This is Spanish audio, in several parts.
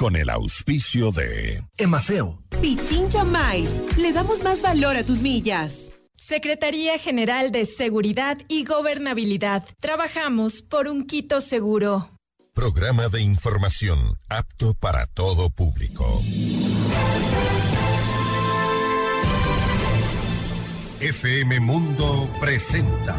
con el auspicio de Emaceo. Pichincha Mais. Le damos más valor a tus millas. Secretaría General de Seguridad y Gobernabilidad. Trabajamos por un Quito seguro. Programa de información apto para todo público. FM Mundo presenta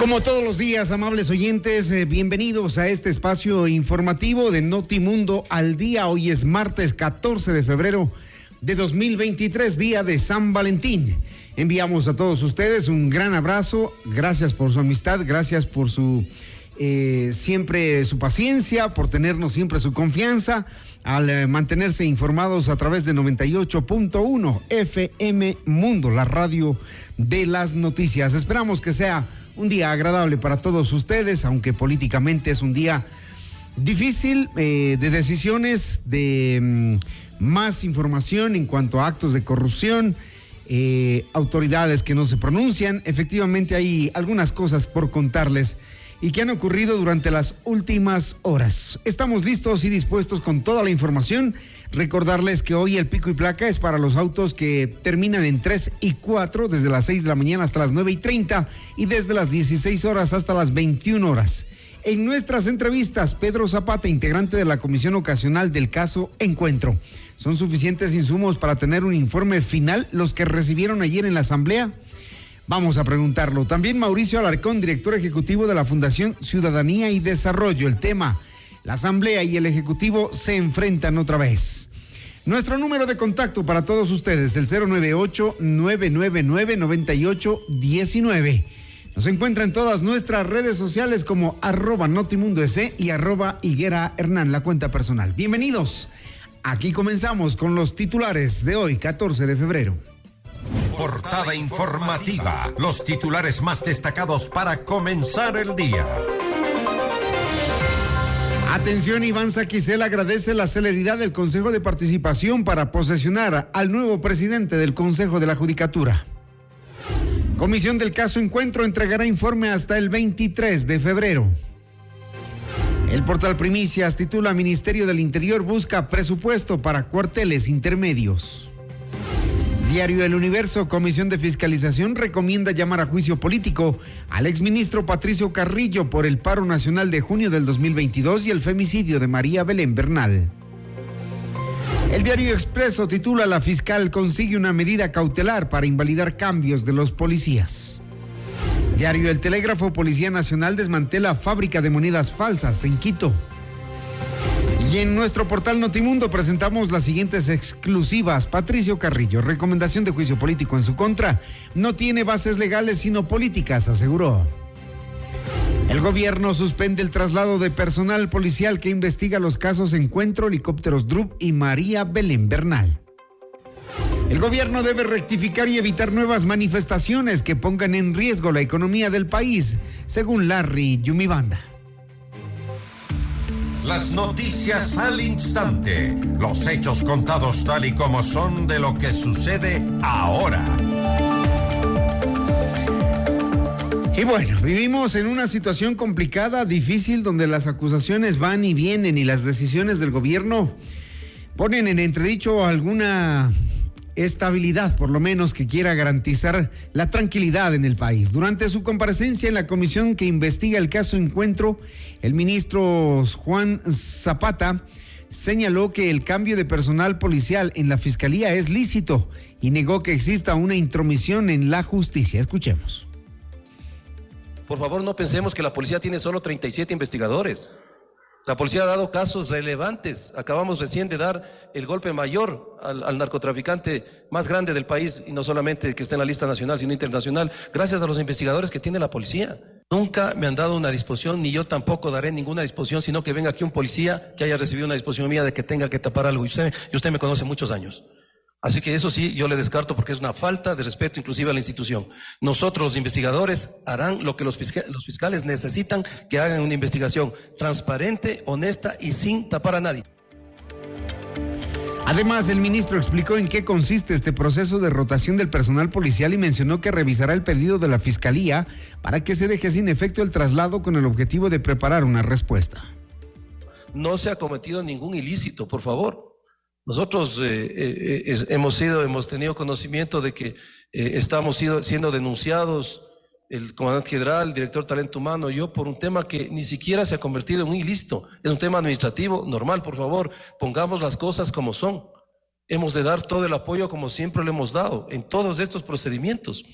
Como todos los días, amables oyentes, eh, bienvenidos a este espacio informativo de Notimundo al día. Hoy es martes 14 de febrero de 2023, día de San Valentín. Enviamos a todos ustedes un gran abrazo, gracias por su amistad, gracias por su eh, siempre su paciencia, por tenernos siempre su confianza, al eh, mantenerse informados a través de 98.1 FM Mundo, la radio de las noticias. Esperamos que sea un día agradable para todos ustedes, aunque políticamente es un día difícil eh, de decisiones, de mm, más información en cuanto a actos de corrupción, eh, autoridades que no se pronuncian. Efectivamente hay algunas cosas por contarles y que han ocurrido durante las últimas horas. Estamos listos y dispuestos con toda la información. Recordarles que hoy el pico y placa es para los autos que terminan en 3 y 4, desde las 6 de la mañana hasta las 9 y 30 y desde las 16 horas hasta las 21 horas. En nuestras entrevistas, Pedro Zapata, integrante de la Comisión Ocasional del caso Encuentro. ¿Son suficientes insumos para tener un informe final los que recibieron ayer en la Asamblea? Vamos a preguntarlo. También Mauricio Alarcón, director ejecutivo de la Fundación Ciudadanía y Desarrollo. El tema, la Asamblea y el Ejecutivo se enfrentan otra vez. Nuestro número de contacto para todos ustedes, el 098-999-9819. Nos encuentra en todas nuestras redes sociales como arroba Notimundo y arroba Higuera Hernán, la cuenta personal. Bienvenidos. Aquí comenzamos con los titulares de hoy, 14 de febrero. Portada informativa. Los titulares más destacados para comenzar el día. Atención, Iván Saquicel agradece la celeridad del Consejo de Participación para posesionar al nuevo presidente del Consejo de la Judicatura. Comisión del caso Encuentro entregará informe hasta el 23 de febrero. El portal Primicias titula Ministerio del Interior busca presupuesto para cuarteles intermedios. Diario El Universo, Comisión de Fiscalización recomienda llamar a juicio político al exministro Patricio Carrillo por el paro nacional de junio del 2022 y el femicidio de María Belén Bernal. El diario Expreso titula La fiscal consigue una medida cautelar para invalidar cambios de los policías. Diario El Telégrafo, Policía Nacional desmantela fábrica de monedas falsas en Quito. Y en nuestro portal Notimundo presentamos las siguientes exclusivas. Patricio Carrillo, recomendación de juicio político en su contra. No tiene bases legales sino políticas, aseguró. El gobierno suspende el traslado de personal policial que investiga los casos Encuentro, Helicópteros Drup y María Belén Bernal. El gobierno debe rectificar y evitar nuevas manifestaciones que pongan en riesgo la economía del país, según Larry Yumibanda. Las noticias al instante. Los hechos contados tal y como son de lo que sucede ahora. Y bueno, vivimos en una situación complicada, difícil, donde las acusaciones van y vienen y las decisiones del gobierno ponen en entredicho alguna estabilidad, por lo menos, que quiera garantizar la tranquilidad en el país. Durante su comparecencia en la comisión que investiga el caso Encuentro, el ministro Juan Zapata señaló que el cambio de personal policial en la fiscalía es lícito y negó que exista una intromisión en la justicia. Escuchemos. Por favor, no pensemos que la policía tiene solo 37 investigadores. La policía ha dado casos relevantes. Acabamos recién de dar el golpe mayor al, narcotraficante más grande del país, y no solamente que está en la lista nacional, sino internacional, gracias a los investigadores que tiene la policía. Nunca me han dado una disposición, ni yo tampoco daré ninguna disposición, sino que venga aquí un policía que haya recibido una disposición mía de que tenga que tapar algo. Y usted, y usted me conoce muchos años. Así que eso sí, yo le descarto porque es una falta de respeto inclusive a la institución. Nosotros los investigadores harán lo que los, los fiscales necesitan que hagan una investigación transparente, honesta y sin tapar a nadie. Además, el ministro explicó en qué consiste este proceso de rotación del personal policial y mencionó que revisará el pedido de la Fiscalía para que se deje sin efecto el traslado con el objetivo de preparar una respuesta. No se ha cometido ningún ilícito, por favor. Nosotros eh, eh, hemos sido, hemos tenido conocimiento de que eh, estamos siendo denunciados, el comandante general, el director de talento humano, yo, por un tema que ni siquiera se ha convertido en un ilícito. Es un tema administrativo normal, por favor, pongamos las cosas como son. Hemos de dar todo el apoyo como siempre lo hemos dado en todos estos procedimientos.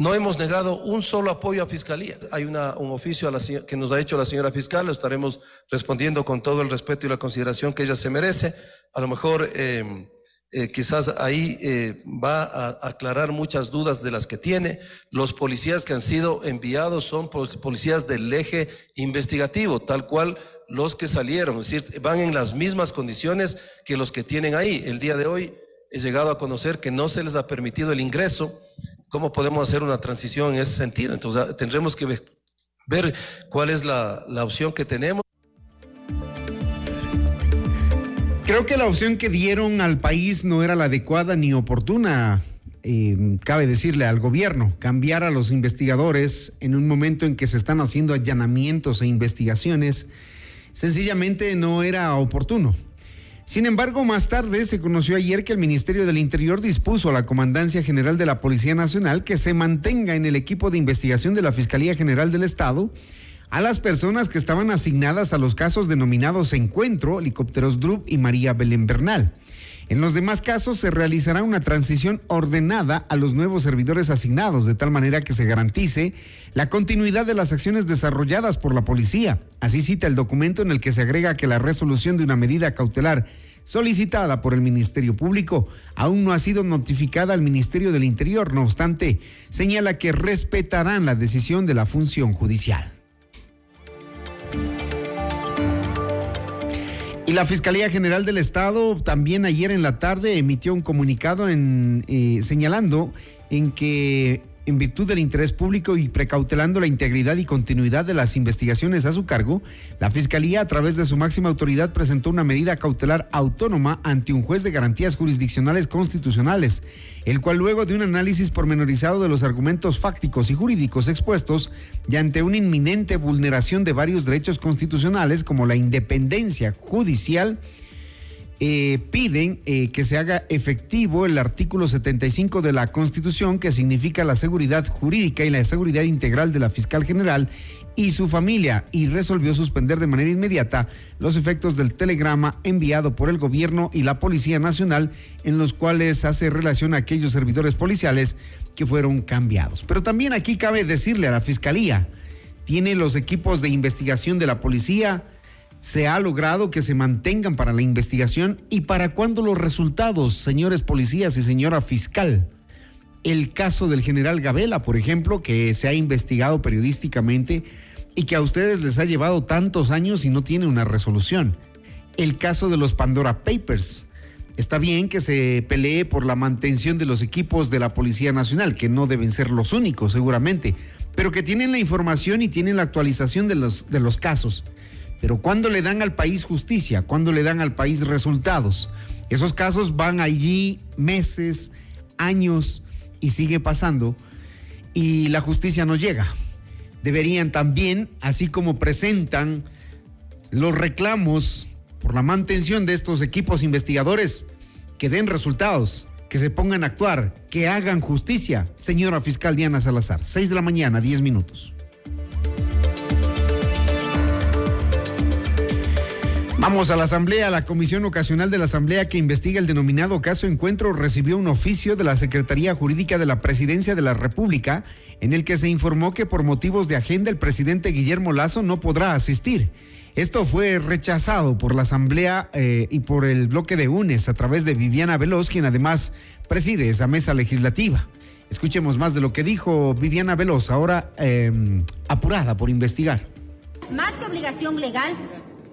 No hemos negado un solo apoyo a Fiscalía. Hay un oficio que nos ha hecho la señora fiscal, lo estaremos respondiendo con todo el respeto y la consideración que ella se merece. A lo mejor eh, eh, quizás ahí eh, va a aclarar muchas dudas de las que tiene. Los policías que han sido enviados son policías del eje investigativo, tal cual los que salieron, es decir, van en las mismas condiciones que los que tienen ahí. El día de hoy he llegado a conocer que no se les ha permitido el ingreso ¿Cómo podemos hacer una transición en ese sentido? Entonces tendremos que ver, cuál es la, opción que tenemos. Creo que la opción que dieron al país no era la adecuada ni oportuna. Eh, cabe decirle al gobierno, cambiar a los investigadores en un momento en que se están haciendo allanamientos e investigaciones, sencillamente no era oportuno. Sin embargo, más tarde se conoció ayer que el Ministerio del Interior dispuso a la Comandancia General de la Policía Nacional que se mantenga en el equipo de investigación de la Fiscalía General del Estado a las personas que estaban asignadas a los casos denominados Encuentro, Helicópteros Drup y María Belén Bernal. En los demás casos se realizará una transición ordenada a los nuevos servidores asignados, de tal manera que se garantice la continuidad de las acciones desarrolladas por la policía. Así cita el documento en el que se agrega que la resolución de una medida cautelar solicitada por el Ministerio Público aún no ha sido notificada al Ministerio del Interior. No obstante, señala que respetarán la decisión de la función judicial. Y la Fiscalía General del Estado también ayer en la tarde emitió un comunicado en, eh, señalando en que en virtud del interés público y precautelando la integridad y continuidad de las investigaciones a su cargo, la Fiscalía, a través de su máxima autoridad, presentó una medida cautelar autónoma ante un juez de garantías jurisdiccionales constitucionales, el cual luego de un análisis pormenorizado de los argumentos fácticos y jurídicos expuestos y ante una inminente vulneración de varios derechos constitucionales como la independencia judicial, eh, piden eh, que se haga efectivo el artículo 75 de la Constitución, que significa la seguridad jurídica y la seguridad integral de la fiscal general y su familia, y resolvió suspender de manera inmediata los efectos del telegrama enviado por el gobierno y la Policía Nacional, en los cuales hace relación a aquellos servidores policiales que fueron cambiados. Pero también aquí cabe decirle a la Fiscalía, tiene los equipos de investigación de la policía, se ha logrado que se mantengan para la investigación y para cuándo los resultados, señores policías y señora fiscal. El caso del general Gabela, por ejemplo, que se ha investigado periodísticamente y que a ustedes les ha llevado tantos años y no tiene una resolución. El caso de los Pandora Papers. Está bien que se pelee por la mantención de los equipos de la Policía Nacional, que no deben ser los únicos seguramente, pero que tienen la información y tienen la actualización de los, de los casos. Pero cuando le dan al país justicia, cuando le dan al país resultados, esos casos van allí meses, años y sigue pasando y la justicia no llega. Deberían también, así como presentan los reclamos por la mantención de estos equipos investigadores, que den resultados, que se pongan a actuar, que hagan justicia. Señora fiscal Diana Salazar, 6 de la mañana, 10 minutos. Vamos a la Asamblea. La Comisión Ocasional de la Asamblea que investiga el denominado caso Encuentro recibió un oficio de la Secretaría Jurídica de la Presidencia de la República en el que se informó que por motivos de agenda el presidente Guillermo Lazo no podrá asistir. Esto fue rechazado por la Asamblea eh, y por el bloque de UNES a través de Viviana Veloz, quien además preside esa mesa legislativa. Escuchemos más de lo que dijo Viviana Veloz, ahora eh, apurada por investigar. Más que obligación legal,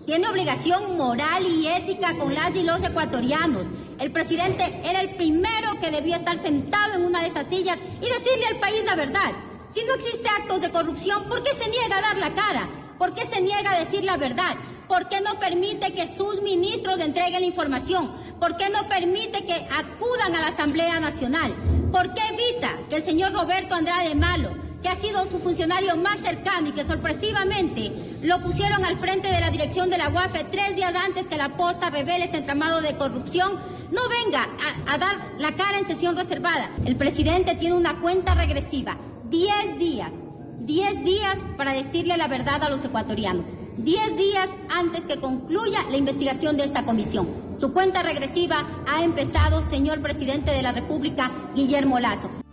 tiene obligación moral y ética con las y los ecuatorianos. El presidente era el primero que debía estar sentado en una de esas sillas y decirle al país la verdad. Si no existe actos de corrupción, ¿por qué se niega a dar la cara? ¿Por qué se niega a decir la verdad? ¿Por qué no permite que sus ministros entreguen la información? ¿Por qué no permite que acudan a la Asamblea Nacional? ¿Por qué evita que el señor Roberto Andrade Malo, que ha sido su funcionario más cercano y que sorpresivamente lo pusieron al frente de la dirección de la UAFE tres días antes que la posta revele este entramado de corrupción, no venga a, a dar la cara en sesión reservada. El presidente tiene una cuenta regresiva, 10 días, 10 días para decirle la verdad a los ecuatorianos. 10 días antes que concluya la investigación de esta comisión. Su cuenta regresiva ha empezado, señor presidente de la República, Guillermo Lazo.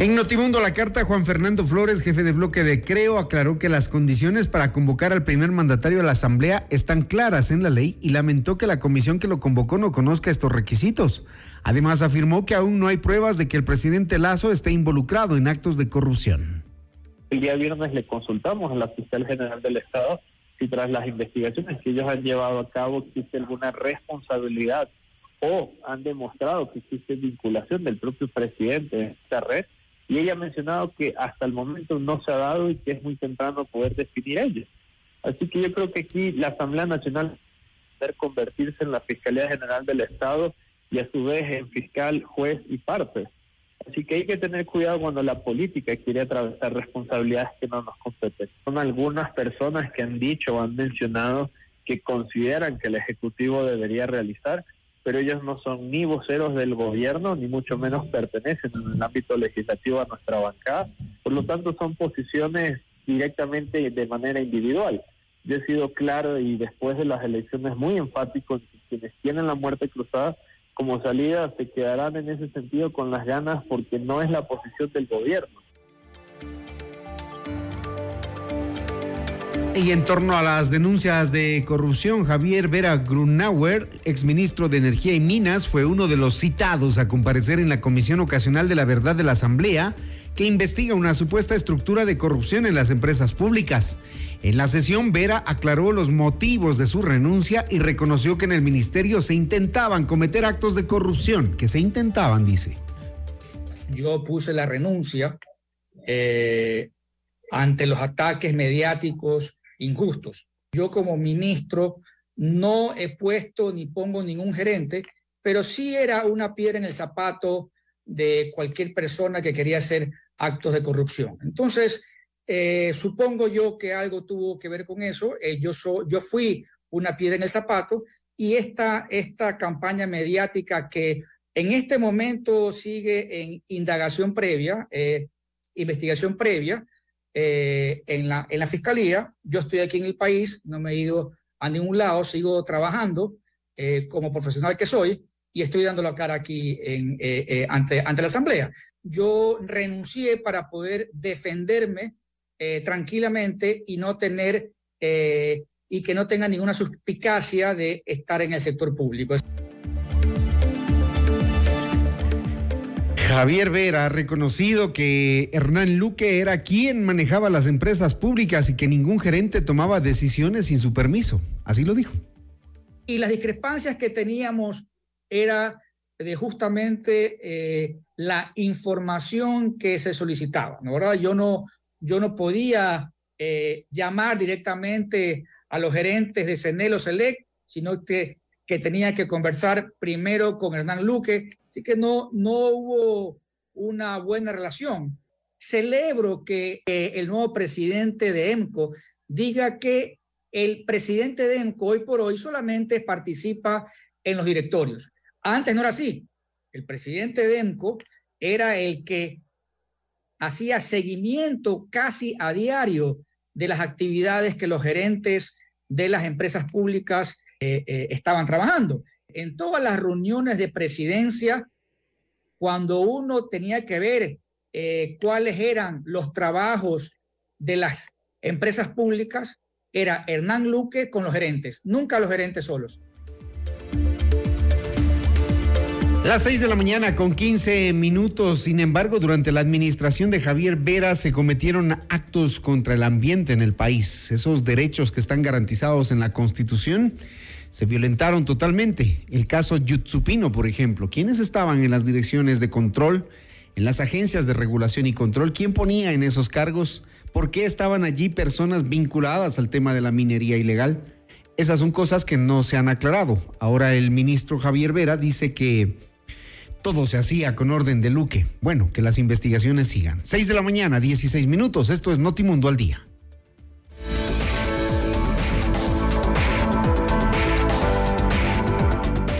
En Notimundo la carta, Juan Fernando Flores, jefe de bloque de Creo, aclaró que las condiciones para convocar al primer mandatario a la Asamblea están claras en la ley y lamentó que la comisión que lo convocó no conozca estos requisitos. Además, afirmó que aún no hay pruebas de que el presidente Lazo esté involucrado en actos de corrupción. El día viernes le consultamos a la fiscal general del Estado si tras las investigaciones que ellos han llevado a cabo existe alguna responsabilidad o han demostrado que existe vinculación del propio presidente en esta red y ella ha mencionado que hasta el momento no se ha dado y que es muy temprano poder definir ello. Así que yo creo que aquí la Asamblea Nacional debe convertirse en la Fiscalía General del Estado y a su vez en fiscal, juez y parte. Así que hay que tener cuidado cuando la política quiere atravesar responsabilidades que no nos competen. Son algunas personas que han dicho o han mencionado que consideran que el Ejecutivo debería realizar pero ellos no son ni voceros del gobierno, ni mucho menos pertenecen en el ámbito legislativo a nuestra bancada. Por lo tanto, son posiciones directamente de manera individual. Yo he sido claro y después de las elecciones muy enfático, quienes tienen la muerte cruzada como salida se quedarán en ese sentido con las ganas porque no es la posición del gobierno. Y en torno a las denuncias de corrupción, Javier Vera Grunauer, exministro de Energía y Minas, fue uno de los citados a comparecer en la Comisión Ocasional de la Verdad de la Asamblea, que investiga una supuesta estructura de corrupción en las empresas públicas. En la sesión, Vera aclaró los motivos de su renuncia y reconoció que en el ministerio se intentaban cometer actos de corrupción, que se intentaban, dice. Yo puse la renuncia eh, ante los ataques mediáticos injustos. Yo como ministro no he puesto ni pongo ningún gerente, pero sí era una piedra en el zapato de cualquier persona que quería hacer actos de corrupción. Entonces, eh, supongo yo que algo tuvo que ver con eso. Eh, yo, yo fui una piedra en el zapato y esta, esta campaña mediática que en este momento sigue en indagación previa, eh, investigación previa, eh, en, la, en la fiscalía. Yo estoy aquí en el país, no me he ido a ningún lado, sigo trabajando eh, como profesional que soy y estoy dando la cara aquí en, eh, ante, ante la Asamblea. Yo renuncié para poder defenderme tranquilamente y no tener y que no tenga ninguna suspicacia de estar en el sector público. Javier Vera ha reconocido que Hernán Luque era quien manejaba las empresas públicas y que ningún gerente tomaba decisiones sin su permiso. Así lo dijo. Y las discrepancias que teníamos era de justamente eh, la información que se solicitaba, ¿no? ¿verdad? Yo no, yo no podía eh, llamar directamente a los gerentes de Cenelo Select, sino que, que tenía que conversar primero con Hernán Luque, Así que no, no hubo una buena relación. Celebro que el nuevo presidente de EMCO diga que el presidente de EMCO hoy por hoy solamente participa en los directorios. Antes no era así. El presidente de EMCO era el que hacía seguimiento casi a diario de las actividades que los gerentes de las empresas públicas eh, eh, estaban trabajando en todas las reuniones de presidencia, cuando uno tenía que ver eh, cuáles eran los trabajos de las empresas públicas, era Hernán Luque con los gerentes, nunca los gerentes solos. Las 6 de la mañana con 15 minutos. Sin embargo, durante la administración de Javier Vera se cometieron actos contra el ambiente en el país. Esos derechos que están garantizados en la Constitución se violentaron totalmente. El caso Yutsupino, por ejemplo. ¿Quiénes estaban en las direcciones de control, en las agencias de regulación y control? ¿Quién ponía en esos cargos? ¿Por qué estaban allí personas vinculadas al tema de la minería ilegal? Esas son cosas que no se han aclarado. Ahora el ministro Javier Vera dice que todo se hacía con orden de Luque. Bueno, que las investigaciones sigan. 6 de la mañana, 16 minutos. Esto es Notimundo al día.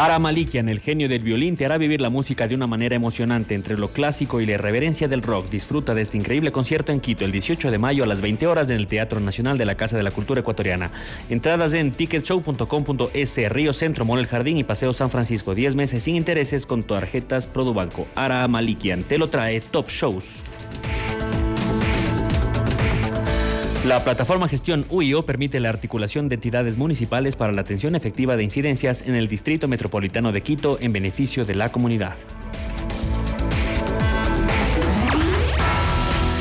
Ara Malikian, el genio del violín, te hará vivir la música de una manera emocionante entre lo clásico y la irreverencia del rock. Disfruta de este increíble concierto en Quito el 18 de mayo a las 20 horas en el Teatro Nacional de la Casa de la Cultura Ecuatoriana. Entradas en ticketshow.com.es, Río Centro, Mall El Jardín y Paseo San Francisco. 10 meses sin intereses con tarjetas Produbanco. Ara Malikian te lo trae Top Shows. La plataforma Gestión UIO permite la articulación de entidades municipales para la atención efectiva de incidencias en el Distrito Metropolitano de Quito en beneficio de la comunidad.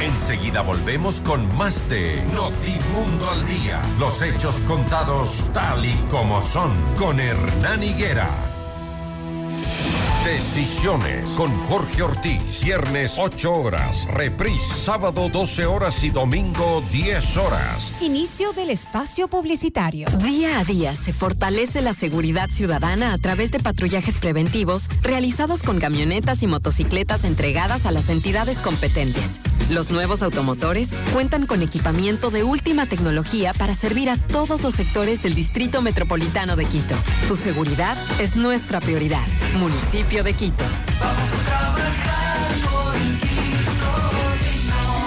Enseguida volvemos con más de Notimundo al Día. Los hechos contados tal y como son con Hernán Higuera. Decisiones con Jorge Ortiz. Viernes 8 horas. Reprise sábado 12 horas y domingo 10 horas. Inicio del espacio publicitario. Día a día se fortalece la seguridad ciudadana a través de patrullajes preventivos realizados con camionetas y motocicletas entregadas a las entidades competentes. Los nuevos automotores cuentan con equipamiento de última tecnología para servir a todos los sectores del Distrito Metropolitano de Quito. Tu seguridad es nuestra prioridad. Municipio de Quito.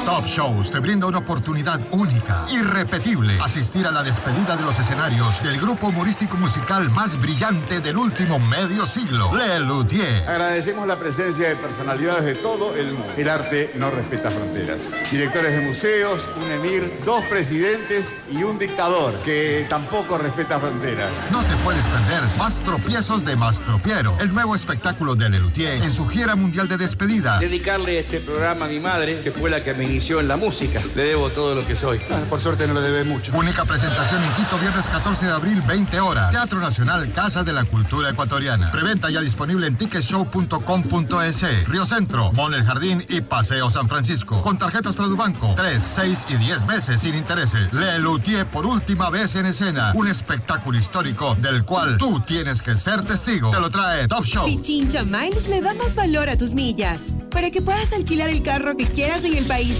Top Shows te brinda una oportunidad única, irrepetible, asistir a la despedida de los escenarios del grupo humorístico musical más brillante del último medio siglo, Le Luthier. Agradecemos la presencia de personalidades de todo el mundo. El arte no respeta fronteras. Directores de museos, un emir, dos presidentes y un dictador que tampoco respeta fronteras. No te puedes perder Más tropiezos de Mastropiero, el nuevo espectáculo de Le Luthier en su gira mundial de despedida. Dedicarle este programa a mi madre, que fue la que me inició en la música. Le debo todo lo que soy. Ah, por suerte no le debe mucho. Única presentación en Quito, viernes 14 de abril, 20 horas. Teatro Nacional, Casa de la Cultura Ecuatoriana. Preventa ya disponible en ticketshow.com.es. Río Centro, Mon El Jardín y Paseo San Francisco. Con tarjetas Produbanco. 3, 6 y 10 meses sin intereses. Le Luthier por última vez en escena. Un espectáculo histórico del cual tú tienes que ser testigo. Te lo trae Top Show. Pichincha Miles le da más valor a tus millas para que puedas alquilar el carro que quieras en el país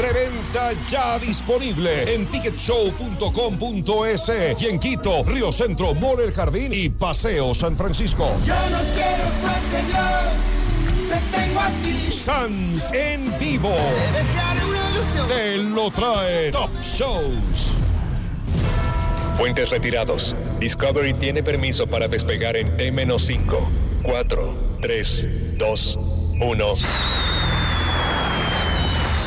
Preventa ya disponible en ticketshow.com.es y en Quito, Río Centro, Mall El Jardín y Paseo San Francisco. Yo no quiero suerte, yo te tengo a ti. Sans en vivo. Te lo trae Top Shows. Puentes retirados. Discovery tiene permiso para despegar en T-5, 4, 3, 2, 1.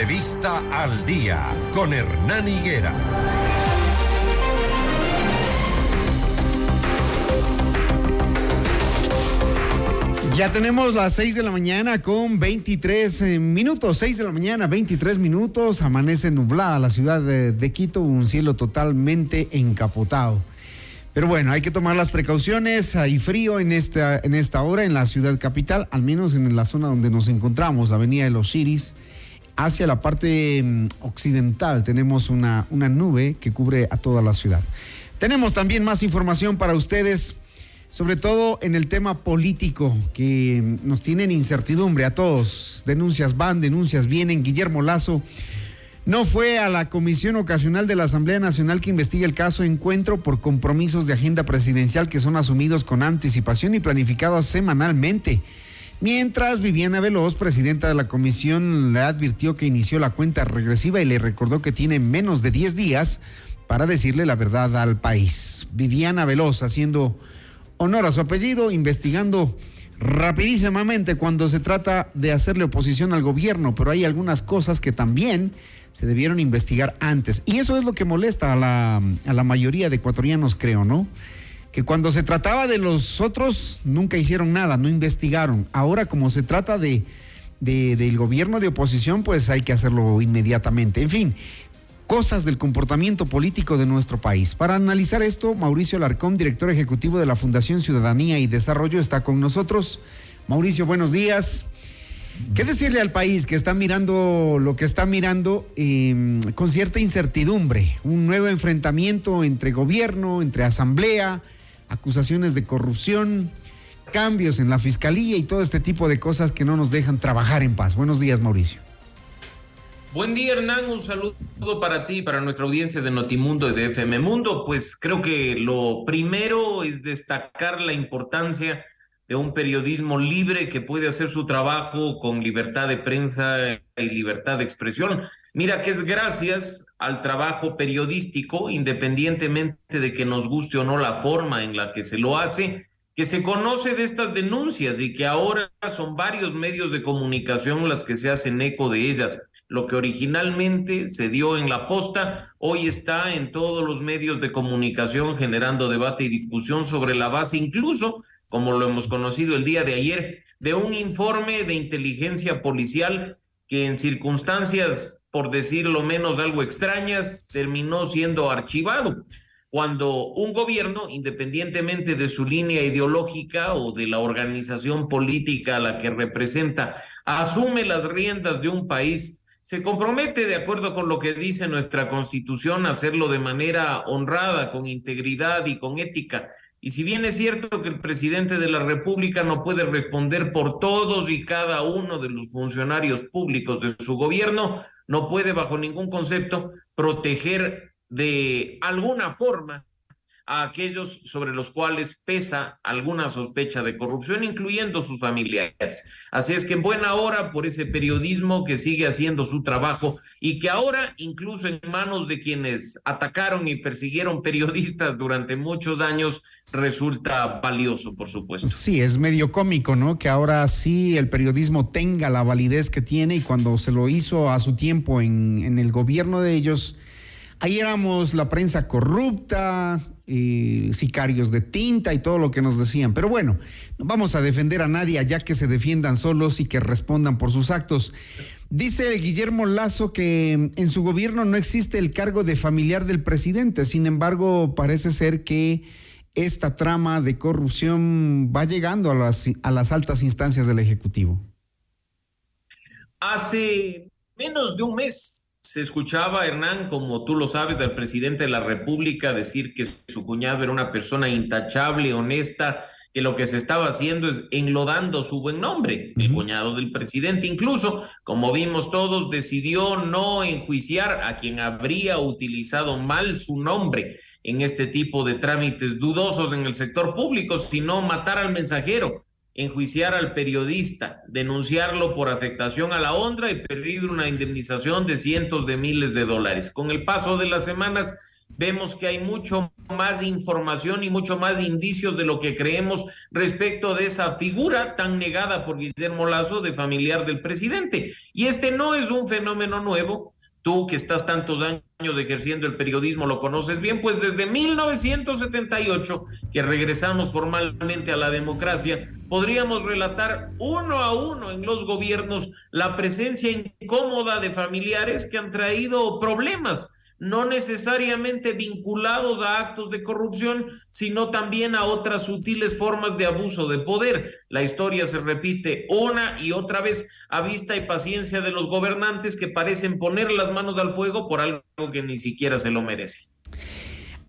Entrevista al Día. Con Hernán Higuera. Ya tenemos las 6 de la mañana con 23 eh, minutos, 6 de la mañana, 23 minutos, amanece nublada la ciudad de, de, Quito, un cielo totalmente encapotado. Pero bueno, hay que tomar las precauciones, hay frío en esta, en esta hora en la ciudad capital, al menos en la zona donde nos encontramos, la avenida de los Ciris, hacia la parte mm, occidental tenemos una, una nube que cubre a toda la ciudad. Tenemos también más información para ustedes sobre todo en el tema político que nos tienen incertidumbre a todos. Denuncias van, denuncias vienen. Guillermo Lazo no fue a la comisión ocasional de la Asamblea Nacional que investiga el caso Encuentro por compromisos de agenda presidencial que son asumidos con anticipación y planificados semanalmente. Mientras Viviana Veloz, presidenta de la comisión, le advirtió que inició la cuenta regresiva y le recordó que tiene menos de 10 días para decirle la verdad al país. Viviana Veloz haciendo honor a su apellido, investigando rapidísimamente cuando se trata de hacerle oposición al gobierno, pero hay algunas cosas que también se debieron investigar antes. Y eso es lo que molesta a la, a la mayoría de ecuatorianos, creo, ¿no? Que cuando se trataba de los otros, nunca hicieron nada, no investigaron. Ahora, como se trata de, de del gobierno de oposición, pues hay que hacerlo inmediatamente. En fin, cosas del comportamiento político de nuestro país. Para analizar esto, Mauricio Larcón, director ejecutivo de la Fundación Ciudadanía y Desarrollo, está con nosotros. Mauricio, buenos días. ¿Qué decirle al país que está mirando lo que está mirando eh, con cierta incertidumbre? Un nuevo enfrentamiento entre gobierno, entre asamblea, acusaciones de corrupción, cambios en la fiscalía y todo este tipo de cosas que no nos dejan trabajar en paz. Buenos días, Mauricio. Buen día, Hernán. Un saludo para ti, para nuestra audiencia de Notimundo y de FM Mundo. Pues creo que lo primero es destacar la importancia de un periodismo libre que puede hacer su trabajo con libertad de prensa y libertad de expresión. Mira que es gracias al trabajo periodístico, independientemente de que nos guste o no la forma en la que se lo hace, que se conoce de estas denuncias y que ahora son varios medios de comunicación las que se hacen eco de ellas. Lo que originalmente se dio en la posta, hoy está en todos los medios de comunicación generando debate y discusión sobre la base incluso como lo hemos conocido el día de ayer, de un informe de inteligencia policial que en circunstancias, por decirlo menos, algo extrañas, terminó siendo archivado cuando un gobierno, independientemente de su línea ideológica o de la organización política a la que representa, asume las riendas de un país, se compromete, de acuerdo con lo que dice nuestra constitución, a hacerlo de manera honrada, con integridad y con ética. Y si bien es cierto que el presidente de la República no puede responder por todos y cada uno de los funcionarios públicos de su gobierno, no puede bajo ningún concepto proteger de alguna forma a aquellos sobre los cuales pesa alguna sospecha de corrupción, incluyendo sus familiares. Así es que en buena hora por ese periodismo que sigue haciendo su trabajo y que ahora, incluso en manos de quienes atacaron y persiguieron periodistas durante muchos años, resulta valioso, por supuesto. Sí, es medio cómico, ¿no? Que ahora sí el periodismo tenga la validez que tiene y cuando se lo hizo a su tiempo en, en el gobierno de ellos Ahí éramos la prensa corrupta, sicarios de tinta y todo lo que nos decían. Pero bueno, no vamos a defender a nadie allá que se defiendan solos y que respondan por sus actos. Dice Guillermo Lazo que en su gobierno no existe el cargo de familiar del presidente. Sin embargo, parece ser que esta trama de corrupción va llegando a las, a las altas instancias del Ejecutivo. Hace menos de un mes se escuchaba, Hernán, como tú lo sabes, del presidente de la República decir que su cuñado era una persona intachable, honesta, que lo que se estaba haciendo es enlodando su buen nombre. El cuñado del presidente, incluso, como vimos todos, decidió no enjuiciar a quien habría utilizado mal su nombre en este tipo de trámites dudosos en el sector público, sino matar al mensajero enjuiciar al periodista, denunciarlo por afectación a la honra y pedir una indemnización de cientos de miles de dólares. Con el paso de las semanas vemos que hay mucho más información y mucho más indicios de lo que creemos respecto de esa figura tan negada por Guillermo Lazo de familiar del presidente. Y este no es un fenómeno nuevo, Tú que estás tantos años ejerciendo el periodismo lo conoces bien, pues desde 1978, que regresamos formalmente a la democracia, podríamos relatar uno a uno en los gobiernos la presencia incómoda de familiares que han traído problemas no necesariamente vinculados a actos de corrupción, sino también a otras sutiles formas de abuso de poder. La historia se repite una y otra vez a vista y paciencia de los gobernantes que parecen poner las manos al fuego por algo que ni siquiera se lo merece.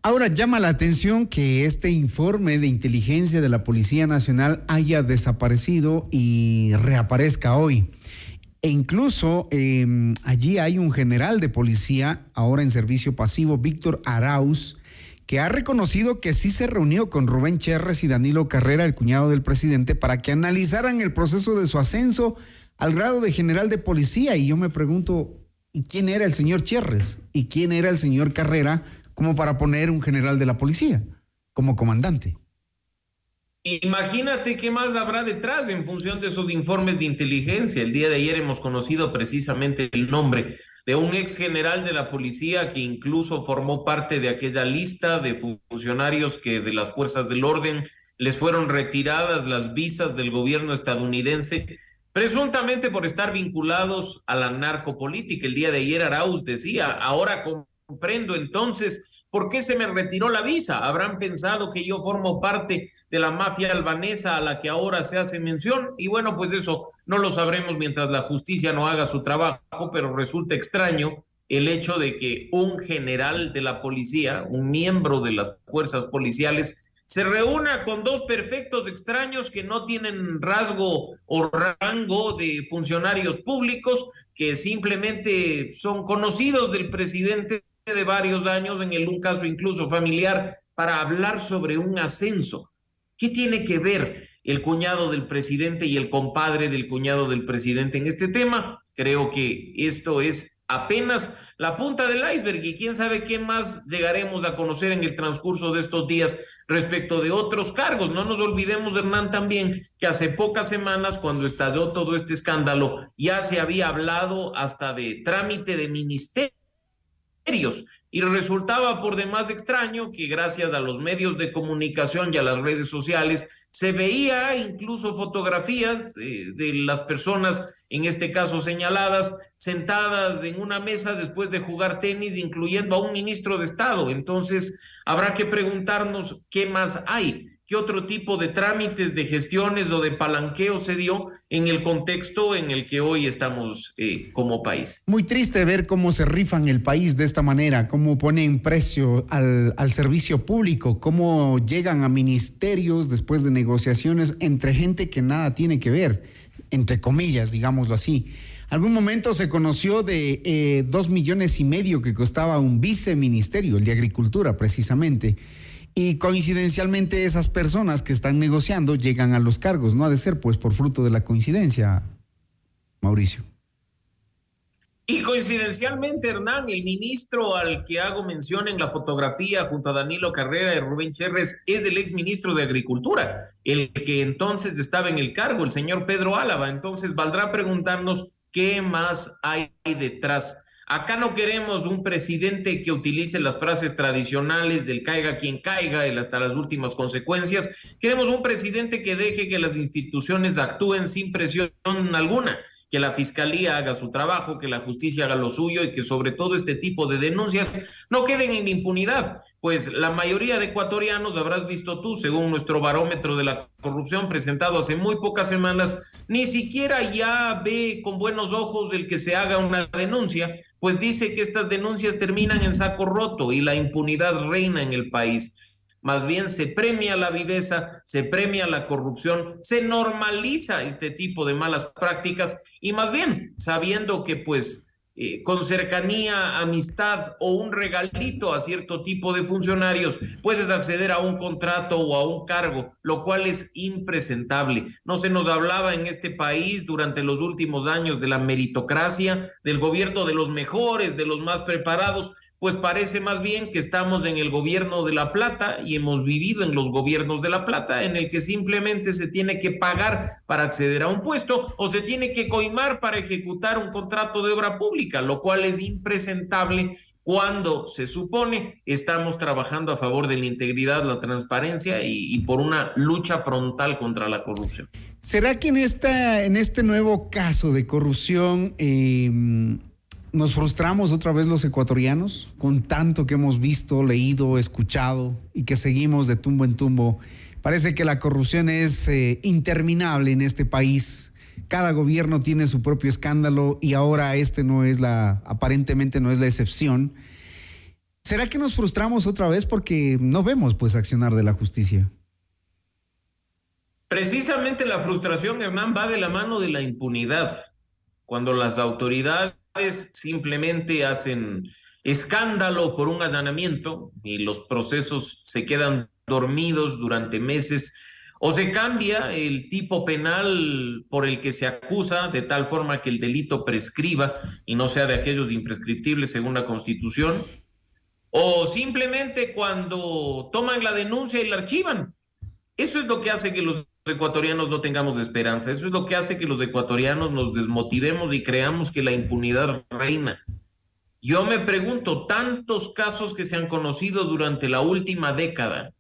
Ahora llama la atención que este informe de inteligencia de la Policía Nacional haya desaparecido y reaparezca hoy. E incluso em, allí hay un general de policía, ahora en servicio pasivo, Víctor Arauz, que ha reconocido que sí se reunió con Rubén Cherres y Danilo Carrera, el cuñado del presidente, para que analizaran el proceso de su ascenso al grado de general de policía. Y yo me pregunto, ¿y quién era el señor Cherres? ¿Y quién era el señor Carrera como para poner un general de la policía como comandante? Imagínate qué más habrá detrás en función de esos informes de inteligencia. El día de ayer hemos conocido precisamente el nombre de un ex general de la policía que incluso formó parte de aquella lista de funcionarios que de las fuerzas del orden les fueron retiradas las visas del gobierno estadounidense, presuntamente por estar vinculados a la narcopolítica. El día de ayer Arauz decía, ahora comprendo entonces ¿Por qué se me retiró la visa? Habrán pensado que yo formo parte de la mafia albanesa a la que ahora se hace mención. Y bueno, pues eso no lo sabremos mientras la justicia no haga su trabajo, pero resulta extraño el hecho de que un general de la policía, un miembro de las fuerzas policiales, se reúna con dos perfectos extraños que no tienen rasgo o rango de funcionarios públicos, que simplemente son conocidos del presidente de varios años, en un caso incluso familiar, para hablar sobre un ascenso. ¿Qué tiene que ver el cuñado del presidente y el compadre del cuñado del presidente en este tema? Creo que esto es apenas la punta del iceberg y quién sabe qué más llegaremos a conocer en el transcurso de estos días respecto de otros cargos. No nos olvidemos, Hernán, también que hace pocas semanas, cuando estalló todo este escándalo, ya se había hablado hasta de trámite de ministerio Y resultaba por demás extraño que gracias a los medios de comunicación y a las redes sociales se veía incluso fotografías eh, de las personas, en este caso señaladas, sentadas en una mesa después de jugar tenis, incluyendo a un ministro de Estado. Entonces, habrá que preguntarnos qué más hay qué otro tipo de trámites, de gestiones o de palanqueo se dio en el contexto en el que hoy estamos eh, como país. Muy triste ver cómo se rifan el país de esta manera, cómo ponen precio al, al servicio público, cómo llegan a ministerios después de negociaciones entre gente que nada tiene que ver, entre comillas, digámoslo así. Algún momento se conoció de eh, dos millones y medio que costaba un viceministerio, el de Agricultura precisamente. Y coincidencialmente esas personas que están negociando llegan a los cargos. No ha de ser pues por fruto de la coincidencia, Mauricio. Y coincidencialmente, Hernán, el ministro al que hago mención en la fotografía junto a Danilo Carrera y Rubén Cherres es el ex ministro de Agricultura, el que entonces estaba en el cargo, el señor Pedro Álava. Entonces, valdrá preguntarnos qué más hay detrás Acá no queremos un presidente que utilice las frases tradicionales del caiga quien caiga y hasta las últimas consecuencias. Queremos un presidente que deje que las instituciones actúen sin presión alguna, que la fiscalía haga su trabajo, que la justicia haga lo suyo y que sobre todo este tipo de denuncias no queden en impunidad pues la mayoría de ecuatorianos, habrás visto tú, según nuestro barómetro de la corrupción presentado hace muy pocas semanas, ni siquiera ya ve con buenos ojos el que se haga una denuncia, pues dice que estas denuncias terminan en saco roto y la impunidad reina en el país. Más bien se premia la viveza, se premia la corrupción, se normaliza este tipo de malas prácticas y más bien sabiendo que pues eh, con cercanía, amistad o un regalito a cierto tipo de funcionarios, puedes acceder a un contrato o a un cargo, lo cual es impresentable. No se nos hablaba en este país durante los últimos años de la meritocracia, del gobierno de los mejores, de los más preparados, pues parece más bien que estamos en el gobierno de La Plata y hemos vivido en los gobiernos de La Plata, en el que simplemente se tiene que pagar para acceder a un puesto o se tiene que coimar para ejecutar un contrato de obra pública, lo cual es impresentable cuando se supone estamos trabajando a favor de la integridad, la transparencia y, por una lucha frontal contra la corrupción. ¿Será que en, esta, en este nuevo caso de corrupción... Eh, nos frustramos otra vez los ecuatorianos con tanto que hemos visto, leído, escuchado y que seguimos de tumbo en tumbo. Parece que la corrupción es eh, interminable en este país. Cada gobierno tiene su propio escándalo y ahora este no es la, aparentemente no es la excepción. ¿Será que nos frustramos otra vez porque no vemos pues accionar de la justicia? Precisamente la frustración, Hernán, va de la mano de la impunidad. Cuando las autoridades simplemente hacen escándalo por un allanamiento y los procesos se quedan dormidos durante meses o se cambia el tipo penal por el que se acusa de tal forma que el delito prescriba y no sea de aquellos imprescriptibles según la Constitución, o simplemente cuando toman la denuncia y la archivan. Eso es lo que hace que los ecuatorianos no tengamos esperanza. Eso es lo que hace que los ecuatorianos nos desmotivemos y creamos que la impunidad reina. Yo me pregunto, tantos casos que se han conocido durante la última década,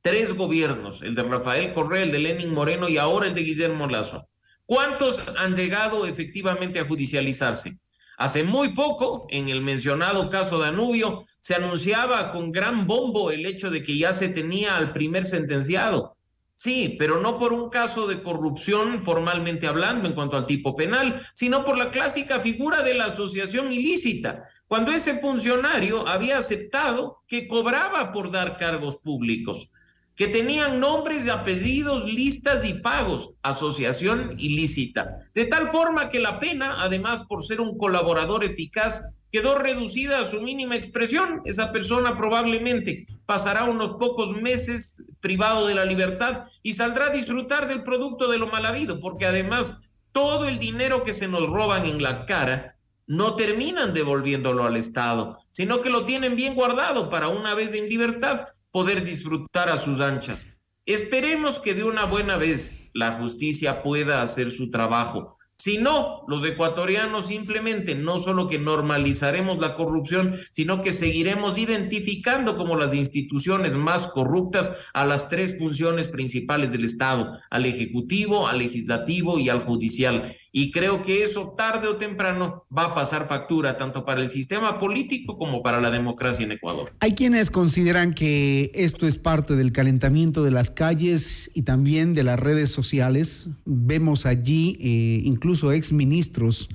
tres gobiernos, el de Rafael Correa, el de Lenin Moreno y ahora el de Guillermo Lazo, ¿cuántos han llegado efectivamente a judicializarse? Hace muy poco, en el mencionado caso de Anubio, se anunciaba con gran bombo el hecho de que ya se tenía al primer sentenciado. Sí, pero no por un caso de corrupción formalmente hablando en cuanto al tipo penal, sino por la clásica figura de la asociación ilícita, cuando ese funcionario había aceptado que cobraba por dar cargos públicos, que tenían nombres, y apellidos, listas y pagos, asociación ilícita, de tal forma que la pena, además por ser un colaborador eficaz, quedó reducida a su mínima expresión. Esa persona probablemente pasará unos pocos meses privado de la libertad y saldrá a disfrutar del producto de lo mal habido, porque además todo el dinero que se nos roban en la cara no terminan devolviéndolo al Estado, sino que lo tienen bien guardado para una vez en libertad poder disfrutar a sus anchas. Esperemos que de una buena vez la justicia pueda hacer su trabajo Si no, los ecuatorianos simplemente no solo que normalizaremos la corrupción, sino que seguiremos identificando como las instituciones más corruptas a las tres funciones principales del Estado, al Ejecutivo, al Legislativo y al Judicial. Y creo que eso tarde o temprano va a pasar factura tanto para el sistema político como para la democracia en Ecuador. Hay quienes consideran que esto es parte del calentamiento de las calles y también de las redes sociales. Vemos allí eh, incluso exministros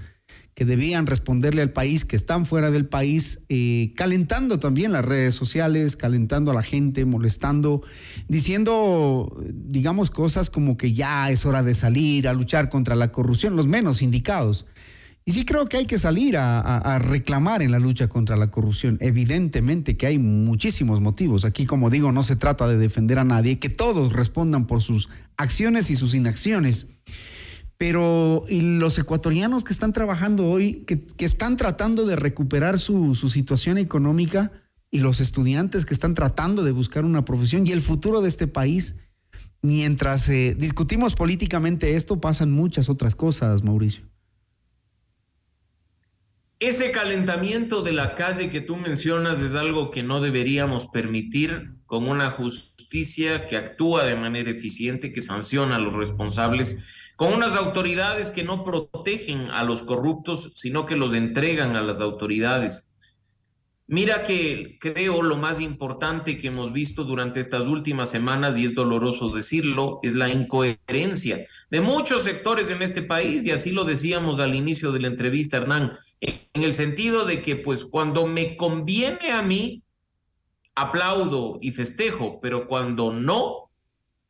que debían responderle al país, que están fuera del país, eh, calentando también las redes sociales, calentando a la gente, molestando, diciendo, digamos, cosas como que ya es hora de salir a luchar contra la corrupción, los menos indicados. Y sí creo que hay que salir a, a, reclamar en la lucha contra la corrupción. Evidentemente que hay muchísimos motivos. Aquí, como digo, no se trata de defender a nadie, que todos respondan por sus acciones y sus inacciones. Pero los ecuatorianos que están trabajando hoy, que, están tratando de recuperar su, su, situación económica, y los estudiantes que están tratando de buscar una profesión y el futuro de este país, mientras eh, discutimos políticamente esto, pasan muchas otras cosas, Mauricio. Ese calentamiento de la calle que tú mencionas es algo que no deberíamos permitir con una justicia que actúa de manera eficiente, que sanciona a los responsables con unas autoridades que no protegen a los corruptos, sino que los entregan a las autoridades. Mira que creo lo más importante que hemos visto durante estas últimas semanas, y es doloroso decirlo, es la incoherencia de muchos sectores en este país, y así lo decíamos al inicio de la entrevista, Hernán, en el sentido de que pues cuando me conviene a mí, aplaudo y festejo, pero cuando no,